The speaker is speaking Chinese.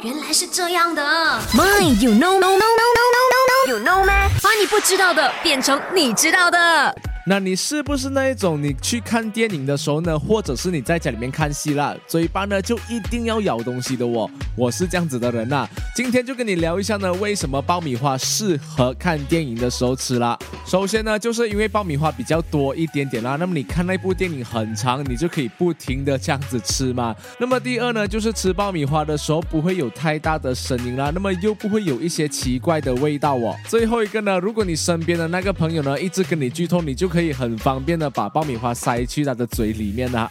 原来是这样的。，Mind you know, no, no, no, no, no, no, you know 吗？把你不知道的变成你知道的。那你是不是那一种，你去看电影的时候呢，或者是你在家里面看戏啦，嘴巴呢就一定要咬东西的哦？我是这样子的人呐。今天就跟你聊一下呢，为什么爆米花适合看电影的时候吃啦。首先呢，就是因为爆米花比较多一点点啦，那么你看那部电影很长，你就可以不停的这样子吃嘛。那么第二呢，就是吃爆米花的时候不会有太大的声音啦，那么又不会有一些奇怪的味道哦。最后一个呢，如果你身边的那个朋友呢一直跟你剧透，你就可可以很方便的把爆米花塞去他的嘴里面呢。